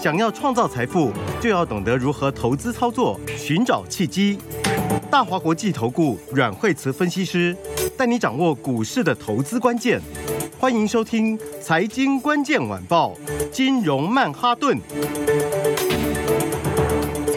想要创造财富，就要懂得如何投资操作，寻找契机。大华国际投顾阮惠慈分析师带你掌握股市的投资关键。欢迎收听《财经关键晚报》金融曼哈顿。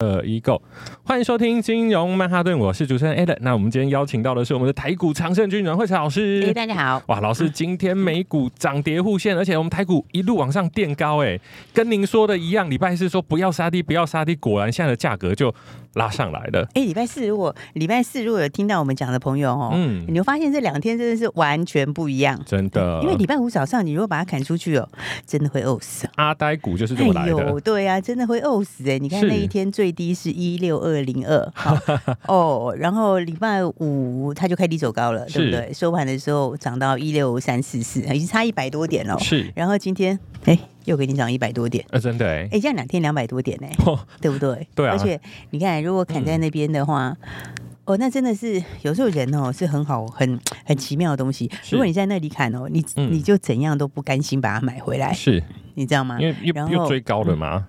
呃，一购，欢迎收听金融曼哈顿，我是主持人 Ed。那我们今天邀请到的是我们的台股常胜军阮慧慈老师。哎，大家好。哇，老师，今天美股涨跌互现，而且我们台股一路往上垫高，哎，跟您说的一样，礼拜四说不要杀低，不要杀低，果然现在的价格就拉上来了。哎，礼拜四如果礼拜四如果有听到我们讲的朋友哦，嗯，你会发现这两天真的是完全不一样，真的。因为礼拜五早上你如果把它砍出去哦，真的会饿死。阿呆股就是这么来的。对啊，真的会饿死哎！你看那一天最低是一六二零二，哦，然后礼拜五它就开低走高了，对不对？收盘的时候涨到一六三四四，已经差一百多点了。是，然后今天哎。又给你涨一百多点，呃，真的哎，哎，这样两天两百多点呢，对不对？对啊。而且你看，如果砍在那边的话，哦，那真的是有时候人哦是很好、很很奇妙的东西。如果你在那里砍哦，你你就怎样都不甘心把它买回来，是，你知道吗？因为又又追高了嘛。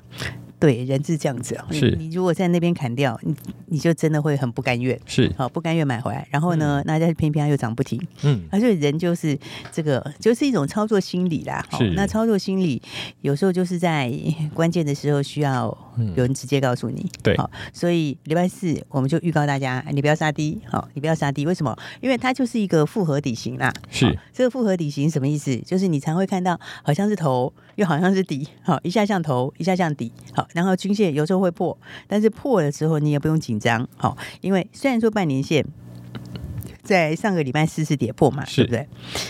对，人是这样子啊。是你，你如果在那边砍掉，你你就真的会很不甘愿。是，好不甘愿买回来。然后呢，那再偏偏它又涨不停。嗯，而且人就是这个，就是一种操作心理啦。是，那操作心理有时候就是在关键的时候需要有人直接告诉你。对，好，所以礼拜四我们就预告大家，你不要杀低。好，你不要杀低。为什么？因为它就是一个复合底型啦。是，这个复合底型什么意思？就是你常会看到好像是头，又好像是底。好，一下像头，一下像底。好。然后均线有时候会破，但是破了之后你也不用紧张，好，因为虽然说半年线在上个礼拜四是跌破嘛，是对不对？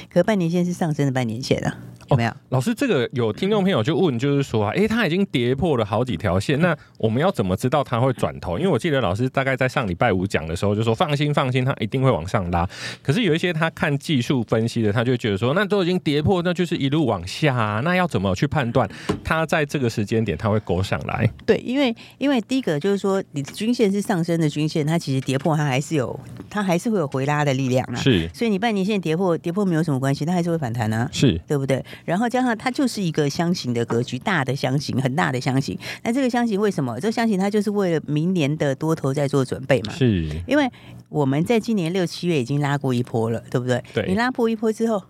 可半年线是上升的半年线啊。有没有、哦、老师，这个有听众朋友就问，就是说啊，哎，他已经跌破了好几条线，那我们要怎么知道它会转头？因为我记得老师大概在上礼拜五讲的时候就说，放心放心，它一定会往上拉。可是有一些他看技术分析的，他就觉得说，那都已经跌破，那就是一路往下啊。那要怎么去判断它在这个时间点它会勾上来？对，因为因为第一个就是说，你的均线是上升的均线，它其实跌破它还是有，它还是会有回拉的力量啊。是，所以你半年线跌破，跌破没有什么关系，它还是会反弹啊。是，对不对？然后加上它就是一个箱型的格局，大的箱型，很大的箱型。那这个箱型为什么？这个箱型它就是为了明年的多头在做准备嘛。是，因为我们在今年六七月已经拉过一波了，对不对？对。你拉破一波之后，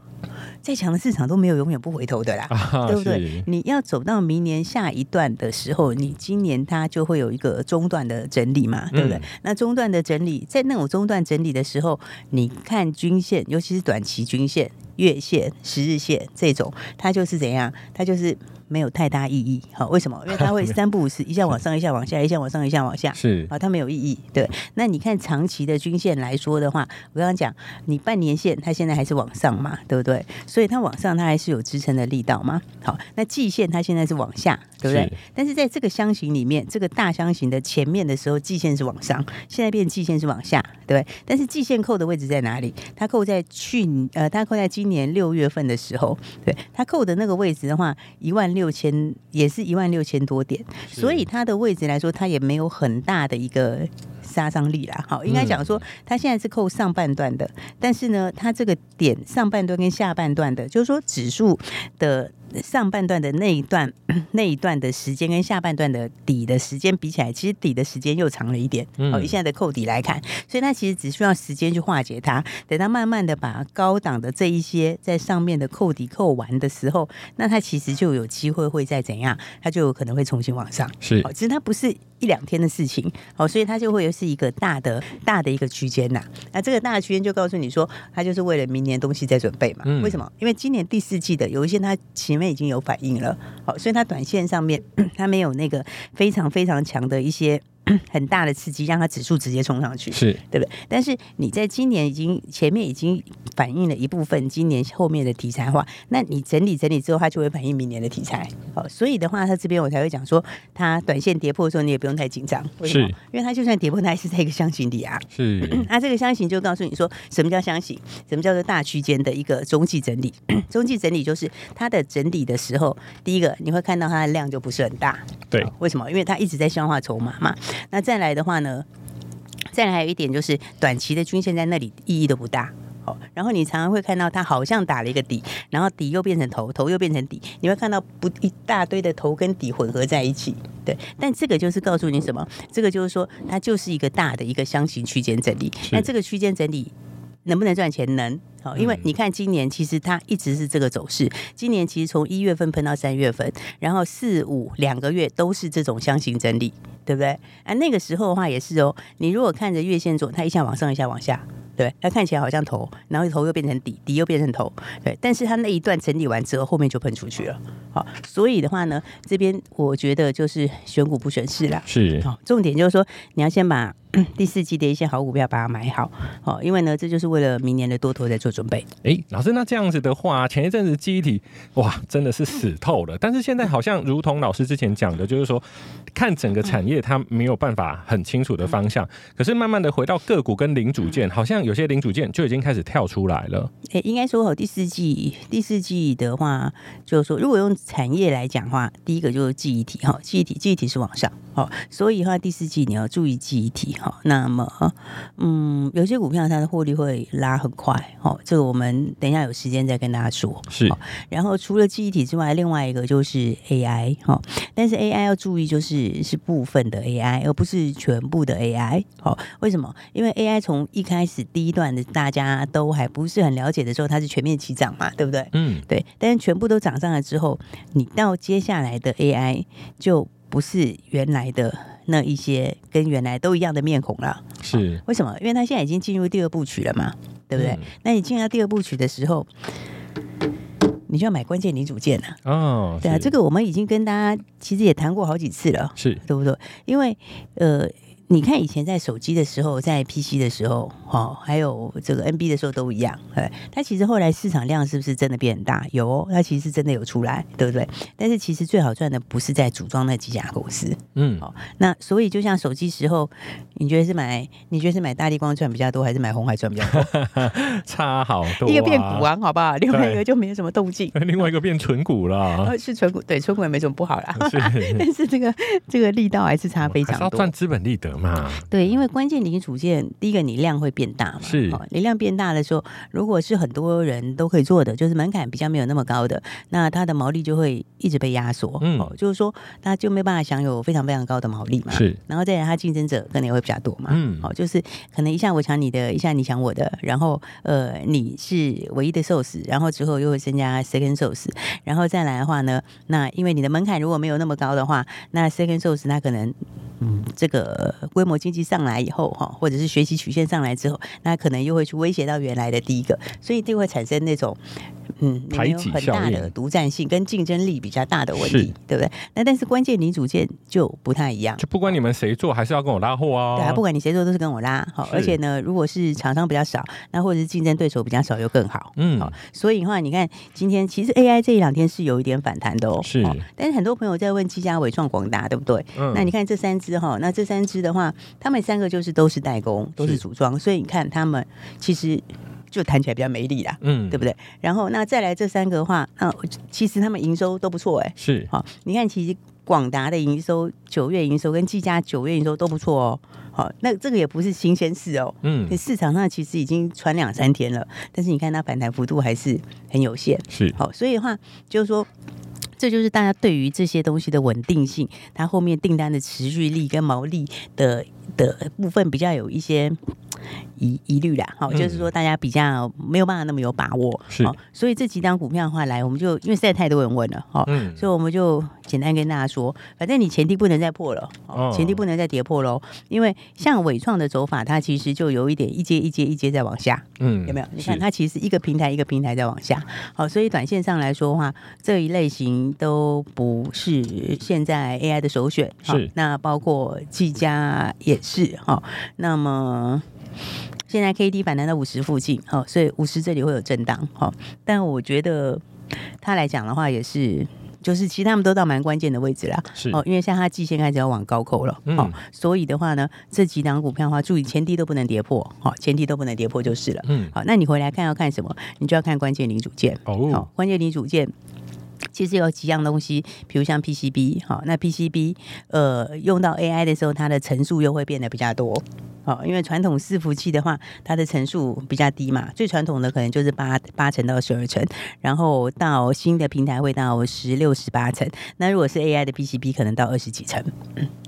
再强的市场都没有永远不回头的啦，啊、对不对？你要走到明年下一段的时候，你今年它就会有一个中段的整理嘛，对不对？嗯、那中段的整理，在那种中段整理的时候，你看均线，尤其是短期均线。月线、十日线这种，它就是怎样？它就是没有太大意义。好，为什么？因为它会 三不五时，一下往上，一下往下，一下往上，一下往下。是啊，它没有意义。对，那你看长期的均线来说的话，我刚刚讲，你半年线它现在还是往上嘛，对不对？所以它往上，它还是有支撑的力道嘛。好，那季线它现在是往下，对不对？是但是在这个箱型里面，这个大箱型的前面的时候，季线是往上，现在变季线是往下，对不对？但是季线扣的位置在哪里？它扣在去呃，它扣在今年六月份的时候，对，它扣的那个位置的话，一万六千也是一万六千多点，所以它的位置来说，它也没有很大的一个杀伤力啦。好，应该讲说，它现在是扣上半段的，但是呢，它这个点上半段跟下半段的，就是说指数的。上半段的那一段 那一段的时间跟下半段的底的时间比起来，其实底的时间又长了一点。哦，以现在的扣底来看，所以它其实只需要时间去化解它。等它慢慢的把高档的这一些在上面的扣底扣完的时候，那它其实就有机会会再怎样，它就有可能会重新往上。是，其实它不是一两天的事情。哦，所以它就会是一个大的大的一个区间呐。那这个大的区间就告诉你说，它就是为了明年东西在准备嘛。为什么？因为今年第四季的有一些它前。面已经有反应了，好，所以它短线上面 它没有那个非常非常强的一些 很大的刺激，让它指数直接冲上去，是对不对？但是你在今年已经前面已经反映了一部分今年后面的题材化，那你整理整理之后，它就会反映明年的题材。好，所以的话，它这边我才会讲说，它短线跌破的时候，你也不用太紧张，为什么？因为它就算跌破，它还是在一个箱型底啊。是，那这个箱型就告诉你说，什么叫箱型？什么叫做大区间的一个中继整理？中继整理就是它的整理的时候，第一个你会看到它的量就不是很大。对，为什么？因为它一直在消化筹码嘛。那再来的话呢，再来还有一点就是短期的均线在那里意义都不大。好，然后你常常会看到它好像打了一个底，然后底又变成头，头又变成底，你会看到不一大堆的头跟底混合在一起。对，但这个就是告诉你什么？这个就是说它就是一个大的一个箱型区间整理。那这个区间整理能不能赚钱？能。好，因为你看今年其实它一直是这个走势。今年其实从一月份喷到三月份，然后四五两个月都是这种箱型整理，对不对？啊，那个时候的话也是哦。你如果看着月线做，它一下往上，一下往下，对，它看起来好像头，然后头又变成底，底又变成头，对。但是它那一段整理完之后，后面就喷出去了。好，所以的话呢，这边我觉得就是选股不选市啦。是，好，重点就是说你要先把第四季的一些好股票把它买好，好，因为呢，这就是为了明年的多头在做。准备哎，老师，那这样子的话，前一阵子记忆体哇，真的是死透了。但是现在好像如同老师之前讲的，就是说看整个产业它没有办法很清楚的方向。可是慢慢的回到个股跟零组件，好像有些零组件就已经开始跳出来了。哎，应该说第四季第四季的话，就是说如果用产业来讲的话，第一个就是记忆体哈，记忆体记忆体是往上哦，所以的话第四季你要注意记忆体哈。那么嗯，有些股票它的获利会拉很快哦。这个我们等一下有时间再跟大家说。是，然后除了记忆体之外，另外一个就是 AI 哈，但是 AI 要注意，就是是部分的 AI，而不是全部的 AI。好，为什么？因为 AI 从一开始第一段的大家都还不是很了解的时候，它是全面起涨嘛，对不对？嗯，对。但是全部都涨上来之后，你到接下来的 AI 就不是原来的那一些跟原来都一样的面孔了。是，为什么？因为他现在已经进入第二部曲了嘛。对不对？嗯、那你进到第二部曲的时候，你就要买关键零组件了。哦，对啊，这个我们已经跟大家其实也谈过好几次了，是对不对？因为呃。你看以前在手机的时候，在 PC 的时候，哈，还有这个 NB 的时候都一样，哎，它其实后来市场量是不是真的变大？有哦，它其实真的有出来，对不对？但是其实最好赚的不是在组装那几家公司，嗯，哦，那所以就像手机时候，你觉得是买，你觉得是买大力光赚比较多，还是买红海赚比较多？差好多，一个变股王，好不好？另外一个就没有什么动静，另外一个变纯股了，是纯股，对，纯股也没什么不好啦。是但是这个这个力道还是差非常多，赚资本利得。对，因为关键零组件，第一个你量会变大嘛，是，你量变大的时候，如果是很多人都可以做的，就是门槛比较没有那么高的，那它的毛利就会一直被压缩，嗯，就是说它就没办法享有非常非常高的毛利嘛，是，然后再来它竞争者可能也会比较多嘛，嗯，好，就是可能一下我抢你的，一下你抢我的，然后呃你是唯一的 source，然后之后又会增加 second source，然后再来的话呢，那因为你的门槛如果没有那么高的话，那 second source 它可能。嗯，这个规模经济上来以后哈，或者是学习曲线上来之后，那可能又会去威胁到原来的第一个，所以就会产生那种嗯，没有很大的独占性跟竞争力比较大的问题，对不对？那但是关键零组件就不太一样，就不管你们谁做，还是要跟我拉货啊。对啊，不管你谁做都是跟我拉。好，而且呢，如果是厂商比较少，那或者是竞争对手比较少，又更好。嗯，好，所以的话，你看今天其实 AI 这一两天是有一点反弹的哦。是，但是很多朋友在问技嘉、纬创、广达，对不对？嗯，那你看这三只。哈，那这三只的话，他们三个就是都是代工，都是组装，所以你看他们其实就谈起来比较没力啦，嗯，对不对？然后那再来这三个的话，那其实他们营收都不错哎，是。好，你看其实广达的营收九月营收跟技嘉九月营收都不错哦，好，那这个也不是新鲜事哦，嗯，市场上其实已经传两三天了，但是你看它反弹幅度还是很有限，是。好，所以的话就是说。这就是大家对于这些东西的稳定性，它后面订单的持续力跟毛利的的部分比较有一些疑疑虑啦，好，就是说大家比较没有办法那么有把握，是，所以这几张股票的话，来我们就因为实在太多人问了，哈，嗯，所以我们就简单跟大家说，反正你前低不能再破了，哦，前低不能再跌破喽，因为像伟创的走法，它其实就有一点一阶一阶一阶在往下，嗯，有没有？你看它其实一个平台一个平台在往下，好，所以短线上来说的话，这一类型都不是现在 AI 的首选，是，那包括技嘉也是，哈，那么。现在 K D 反弹到五十附近，好，所以五十这里会有震荡，好，但我觉得他来讲的话，也是，就是其实他们都到蛮关键的位置啦，是哦，因为像他季线开始要往高扣了，好、嗯，所以的话呢，这几档股票的话，注意前低都不能跌破，好，前低都不能跌破就是了，嗯，好，那你回来看要看什么？你就要看关键零组件，哦，好，关键零组件。其实有几样东西，比如像 PCB，好，那 PCB 呃用到 AI 的时候，它的层数又会变得比较多，哦，因为传统伺服器的话，它的层数比较低嘛，最传统的可能就是八八层到十二层，然后到新的平台会到十六、十八层，那如果是 AI 的 PCB，可能到二十几层。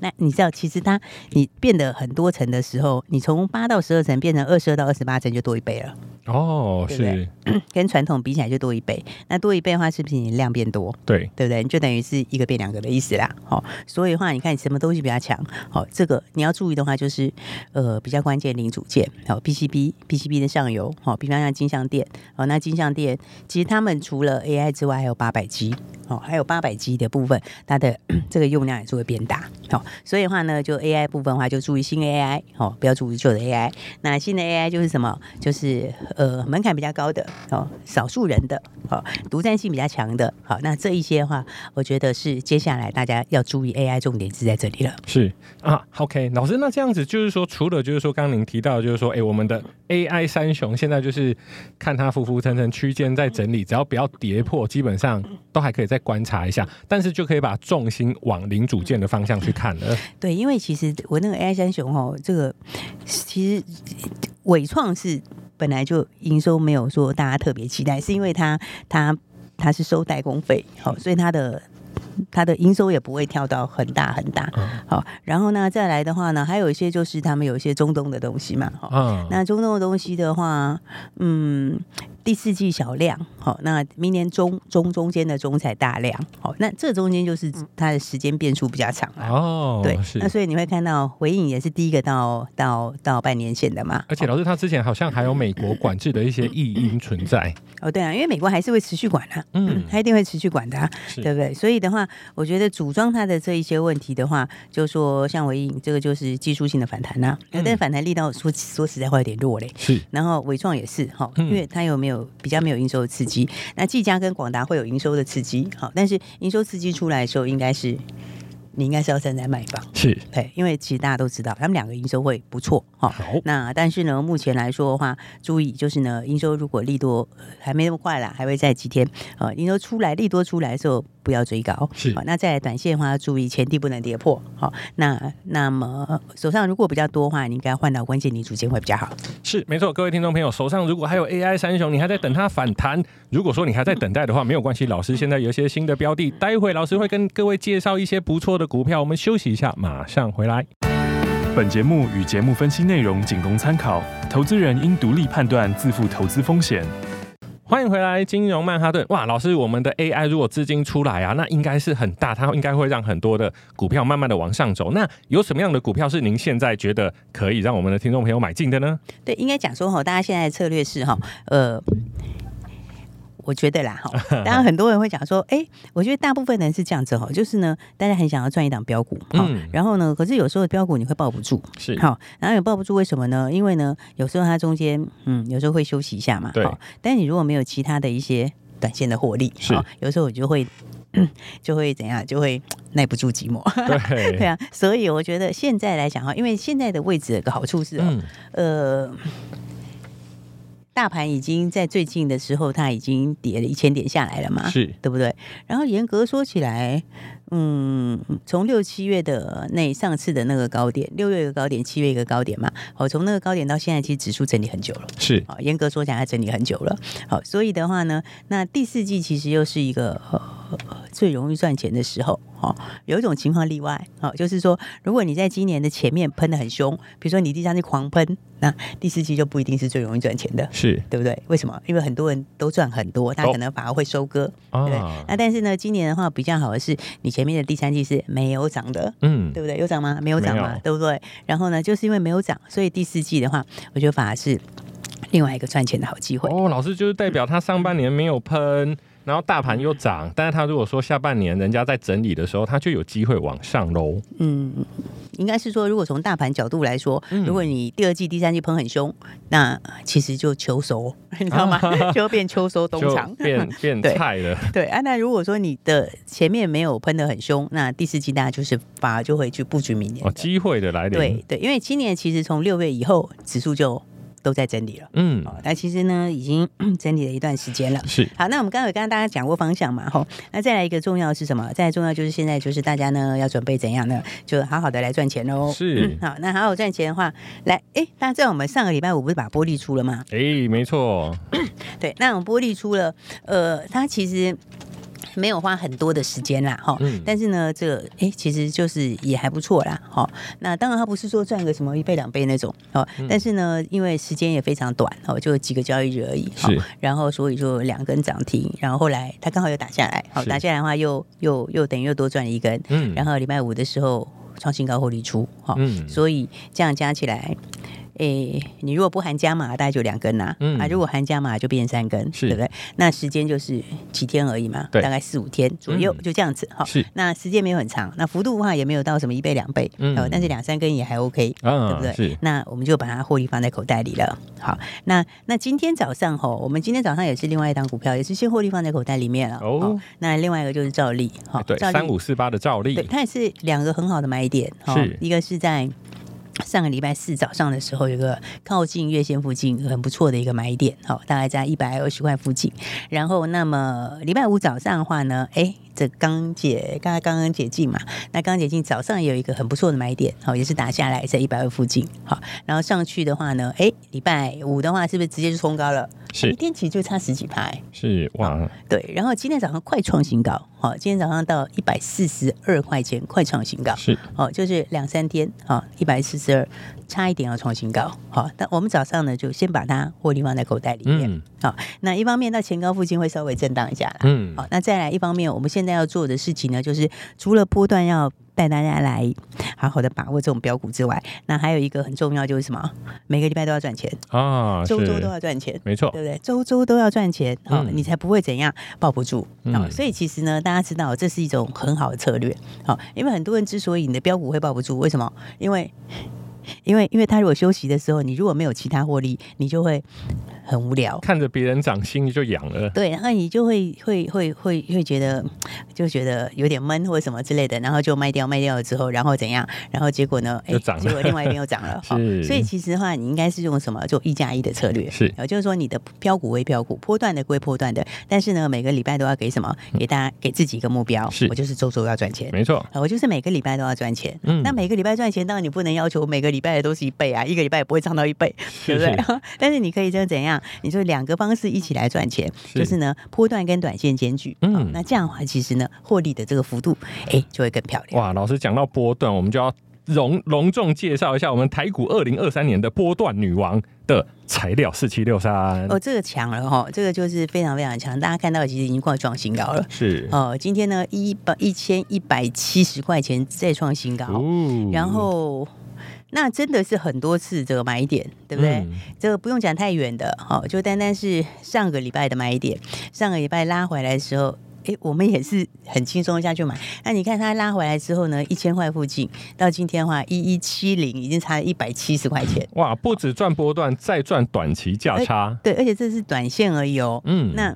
那你知道，其实它你变得很多层的时候，你从八到十二层变成二十二到二十八层，就多一倍了。哦，对对是 跟传统比起来就多一倍。那多一倍的话，是不是你量变多？对，对不对？就等于是一个变两个的意思啦。好、哦，所以的话，你看你什么东西比较强？好、哦，这个你要注意的话，就是呃比较关键零组件。好、哦、，PCB，PCB 的上游。好、哦，比方像金像电。好、哦，那金像电其实他们除了 AI 之外，还有八百 G。好，还有八百 G 的部分，它的 这个用量也是会变大。好、哦，所以的话呢，就 AI 部分的话，就注意新 AI。哦，不要注意旧的 AI。那新的 AI 就是什么？就是呃门槛比较高的哦，少数人的哦，独占性比较强的。好，那这一些的话，我觉得是接下来大家要注意 AI 重点是在这里了。是啊，OK，老师，那这样子就是说，除了就是说刚刚您提到，就是说，哎，我们的 AI 三雄现在就是看它浮浮沉沉区间在整理，只要不要跌破，基本上都还可以再观察一下，但是就可以把重心往零组件的方向去看了。对，因为其实我那个 AI 三雄哦，这个其实纬创是本来就营收没有说大家特别期待，是因为它它它是收代工费，好，所以它的。它的营收也不会跳到很大很大，好，然后呢，再来的话呢，还有一些就是他们有一些中东的东西嘛，哈，那中东的东西的话，嗯，第四季小量，好，那明年中中中间的中才大量，好，那这中间就是它的时间变数比较长了，哦，对，那所以你会看到回影也是第一个到到到半年线的嘛，而且老师他之前好像还有美国管制的一些异因存在，哦，对啊，因为美国还是会持续管啊，嗯，他一定会持续管的，对不对？所以的话。我觉得组装它的这一些问题的话，就说像纬颖这个就是技术性的反弹呐、啊，嗯、但反弹力道说说实在话有点弱嘞。是，然后伟创也是哈，因为它有没有比较没有营收的刺激，那技嘉跟广达会有营收的刺激，好，但是营收刺激出来的时候应该是。你应该是要站在卖方，是对，因为其实大家都知道，他们两个营收会不错哈。好，那但是呢，目前来说的话，注意就是呢，营收如果利多还没那么快啦，还会在几天。呃，营收出来利多出来的时候，不要追高。是，好，那在短线的话，要注意前低不能跌破。好，那那么手上如果比较多的话，你应该换到关键零组件会比较好。是，没错，各位听众朋友，手上如果还有 AI 三雄，你还在等它反弹。如果说你还在等待的话，没有关系，老师现在有一些新的标的，待会老师会跟各位介绍一些不错的。股票，我们休息一下，马上回来。本节目与节目分析内容仅供参考，投资人应独立判断，自负投资风险。欢迎回来，金融曼哈顿。哇，老师，我们的 AI 如果资金出来啊，那应该是很大，它应该会让很多的股票慢慢的往上走。那有什么样的股票是您现在觉得可以让我们的听众朋友买进的呢？对，应该讲说哈，大家现在的策略是哈，呃。我觉得啦，哈，当然很多人会讲说，哎，我觉得大部分人是这样子哈，就是呢，大家很想要赚一档标股，嗯，然后呢，可是有时候标股你会抱不住，是，好，然后也抱不住，为什么呢？因为呢，有时候它中间，嗯，有时候会休息一下嘛，对，但你如果没有其他的一些短线的获利，是，有时候我就会，就会怎样，就会耐不住寂寞，对，对啊，所以我觉得现在来讲哈，因为现在的位置有个好处是，嗯、呃。大盘已经在最近的时候，它已经跌了一千点下来了嘛，是对不对？然后严格说起来，嗯，从六七月的那上次的那个高点，六月一个高点，七月一个高点嘛，好，从那个高点到现在，其实指数整理很久了，是啊，严格说起来，它整理很久了。好，所以的话呢，那第四季其实又是一个。最容易赚钱的时候。哦，有一种情况例外，哦，就是说，如果你在今年的前面喷的很凶，比如说你第三季狂喷，那第四季就不一定是最容易赚钱的，是对不对？为什么？因为很多人都赚很多，他可能反而会收割，哦、对不对？那但是呢，今年的话比较好的是，你前面的第三季是没有涨的，嗯，对不对？有涨吗？没有涨嘛，对不对？然后呢，就是因为没有涨，所以第四季的话，我觉得反而是另外一个赚钱的好机会。哦，老师就是代表他上半年没有喷。然后大盘又涨，但是他如果说下半年人家在整理的时候，他就有机会往上喽。嗯，应该是说，如果从大盘角度来说，嗯、如果你第二季、第三季喷很凶，那其实就秋收，你知道吗？啊、就变秋收冬藏，变变 菜了。对啊，那如果说你的前面没有喷的很凶，那第四季大家就是反而就会去布局明年。哦，机会的来临。对对，因为今年其实从六月以后，指数就。都在整理了，嗯，那其实呢，已经 整理了一段时间了。是，好，那我们刚刚有跟大家讲过方向嘛，吼，那再来一个重要的是什么？再来重要就是现在就是大家呢要准备怎样呢？就好好的来赚钱喽。是、嗯，好，那好好赚钱的话，来，哎，大家知道我们上个礼拜五不是把玻璃出了吗？哎，没错，对，那我们玻璃出了，呃，它其实。没有花很多的时间啦，哈、嗯，但是呢，这个哎，其实就是也还不错啦，哈。那当然，他不是说赚个什么一倍两倍那种，哦，但是呢，因为时间也非常短，哦，就几个交易日而已，是。然后所以说两根涨停，然后后来他刚好又打下来，好，打下来的话又又又等于又多赚了一根，嗯。然后礼拜五的时候创新高获利出，哈，嗯。所以这样加起来。诶，你如果不含加码，大概就两根呐、啊。嗯啊，如果含加码就变三根，是对不对？那时间就是几天而已嘛，大概四五天左右，嗯、就这样子哈。是，那时间没有很长，那幅度的话也没有到什么一倍两倍，嗯，但是两三根也还 OK，、嗯、对不对？是，那我们就把它获利放在口袋里了。好，那那今天早上哈，我们今天早上也是另外一档股票，也是先获利放在口袋里面了。哦，那另外一个就是兆利，哈，对，三五四八的兆利，对，它也是两个很好的买点，是一个是在。上个礼拜四早上的时候，有个靠近月线附近很不错的一个买点，好，大概在一百二十块附近。然后，那么礼拜五早上的话呢，哎。这刚解，刚刚刚刚解禁嘛，那刚解禁早上也有一个很不错的买点，好，也是打下来在一百二附近，好，然后上去的话呢，哎，礼拜五的话是不是直接就冲高了？是，一天其实就差十几拍，是哇，对，然后今天早上快创新高，好，今天早上到一百四十二块钱，快创新高，是，哦，就是两三天，好，一百四十二。差一点要创新高，好，但我们早上呢就先把它获利放在口袋里面，好、嗯，那一方面到前高附近会稍微震荡一下啦，嗯，好，那再来一方面，我们现在要做的事情呢，就是除了波段要带大家来好好的把握这种标股之外，那还有一个很重要就是什么？每个礼拜都要赚钱。啊，周周都要赚钱，没错，对不对？周周都要赚钱，好、嗯，你才不会怎样抱不住。啊、嗯。所以其实呢，大家知道这是一种很好的策略，好，因为很多人之所以你的标股会抱不住，为什么？因为因为，因为他如果休息的时候，你如果没有其他获利，你就会很无聊，看着别人涨，心里就痒了。对，然后你就会会会会会觉得，就觉得有点闷或者什么之类的，然后就卖掉，卖掉了之后，然后怎样？然后结果呢？哎，结果另外一边又涨了。是，所以其实的话，你应该是用什么？做一加一的策略。是，就是说你的标股为标股，波段的归波段的，但是呢，每个礼拜都要给什么？给大家给自己一个目标。是，我就是周周要赚钱。没错，我就是每个礼拜都要赚钱。嗯，那每个礼拜赚钱，当然你不能要求每个礼拜的都是一倍啊，一个礼拜也不会涨到一倍，对不对？但是你可以这样怎样？你说两个方式一起来赚钱，就是呢，波段跟短线兼具。嗯，那这样的话，其实呢，获利的这个幅度，哎，就会更漂亮。哇，老师讲到波段，我们就要隆隆重介绍一下我们台股二零二三年的波段女王的材料四七六三。哦，这个强了哈，这个就是非常非常强。大家看到其实已经快创新高了。是哦，今天呢，一百一千一百七十块钱再创新高，哦、然后。那真的是很多次这个买点，对不对？嗯、这个不用讲太远的，好，就单单是上个礼拜的买点，上个礼拜拉回来的时候，哎，我们也是很轻松下去买。那你看它拉回来之后呢，一千块附近，到今天的话一一七零，已经差了一百七十块钱。哇，不止赚波段，再赚短期价差。对，而且这是短线而已哦。嗯，那。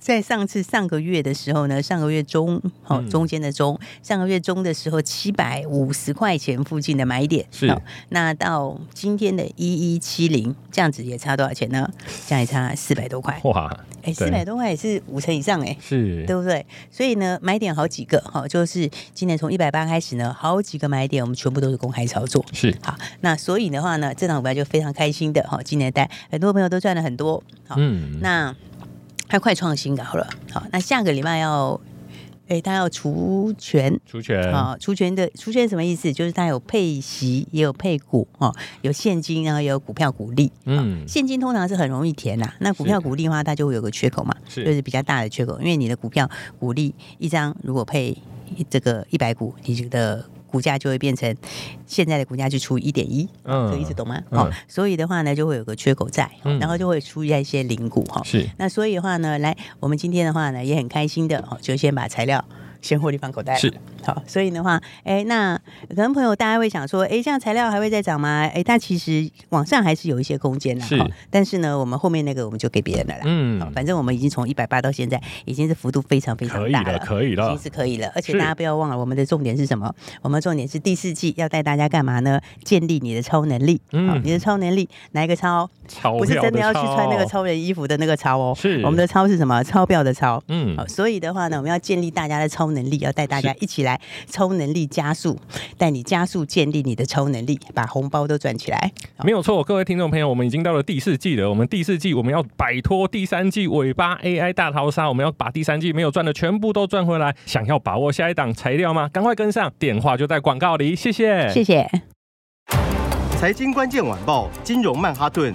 在上次上个月的时候呢，上个月中哦，中间的中，上个月中的时候七百五十块钱附近的买点是，那到今天的一一七零，这样子也差多少钱呢？这样也差四百多块哇！哎，四百多块也是五成以上哎，是对不对？所以呢，买点好几个哈，就是今年从一百八开始呢，好几个买点我们全部都是公开操作是好。那所以的话呢，这档股票就非常开心的哈，今年带很多朋友都赚了很多好，嗯，那。它快创新高了。好，那下个礼拜要。哎，他要除权，除权啊，除权的除权什么意思？就是他有配息，也有配股哦，有现金，然后也有股票股利。嗯，现金通常是很容易填呐，那股票股利的话，它就会有个缺口嘛，是就是比较大的缺口，因为你的股票股利一张如果配这个一百股，你觉得？股价就会变成现在的股价就除以一点一，嗯，这意思懂吗？好、嗯，所以的话呢，就会有个缺口在，嗯、然后就会出现一些零股哈。是，那所以的话呢，来，我们今天的话呢，也很开心的哦，就先把材料。先获利放口袋是好，所以的话，哎，那可能朋友大家会想说，哎，这样材料还会再涨吗？哎，但其实往上还是有一些空间的，是。但是呢，我们后面那个我们就给别人了啦。嗯，好，反正我们已经从一百八到现在，已经是幅度非常非常大了，可以了，可以了，已经是可以了。而且大家不要忘了，我们的重点是什么？我们重点是第四季要带大家干嘛呢？建立你的超能力。嗯，你的超能力哪一个超？超不是真的要去穿那个超人衣服的那个超哦。是，我们的超是什么？钞票的钞。嗯，好，所以的话呢，我们要建立大家的超能力，要。带大家一起来超能力加速，带你加速建立你的超能力，把红包都赚起来。没有错，各位听众朋友，我们已经到了第四季了。我们第四季我们要摆脱第三季尾巴 AI 大逃杀，我们要把第三季没有赚的全部都赚回来。想要把握下一档材料吗？赶快跟上，电话就在广告里。谢谢，谢谢。财经关键晚报，金融曼哈顿，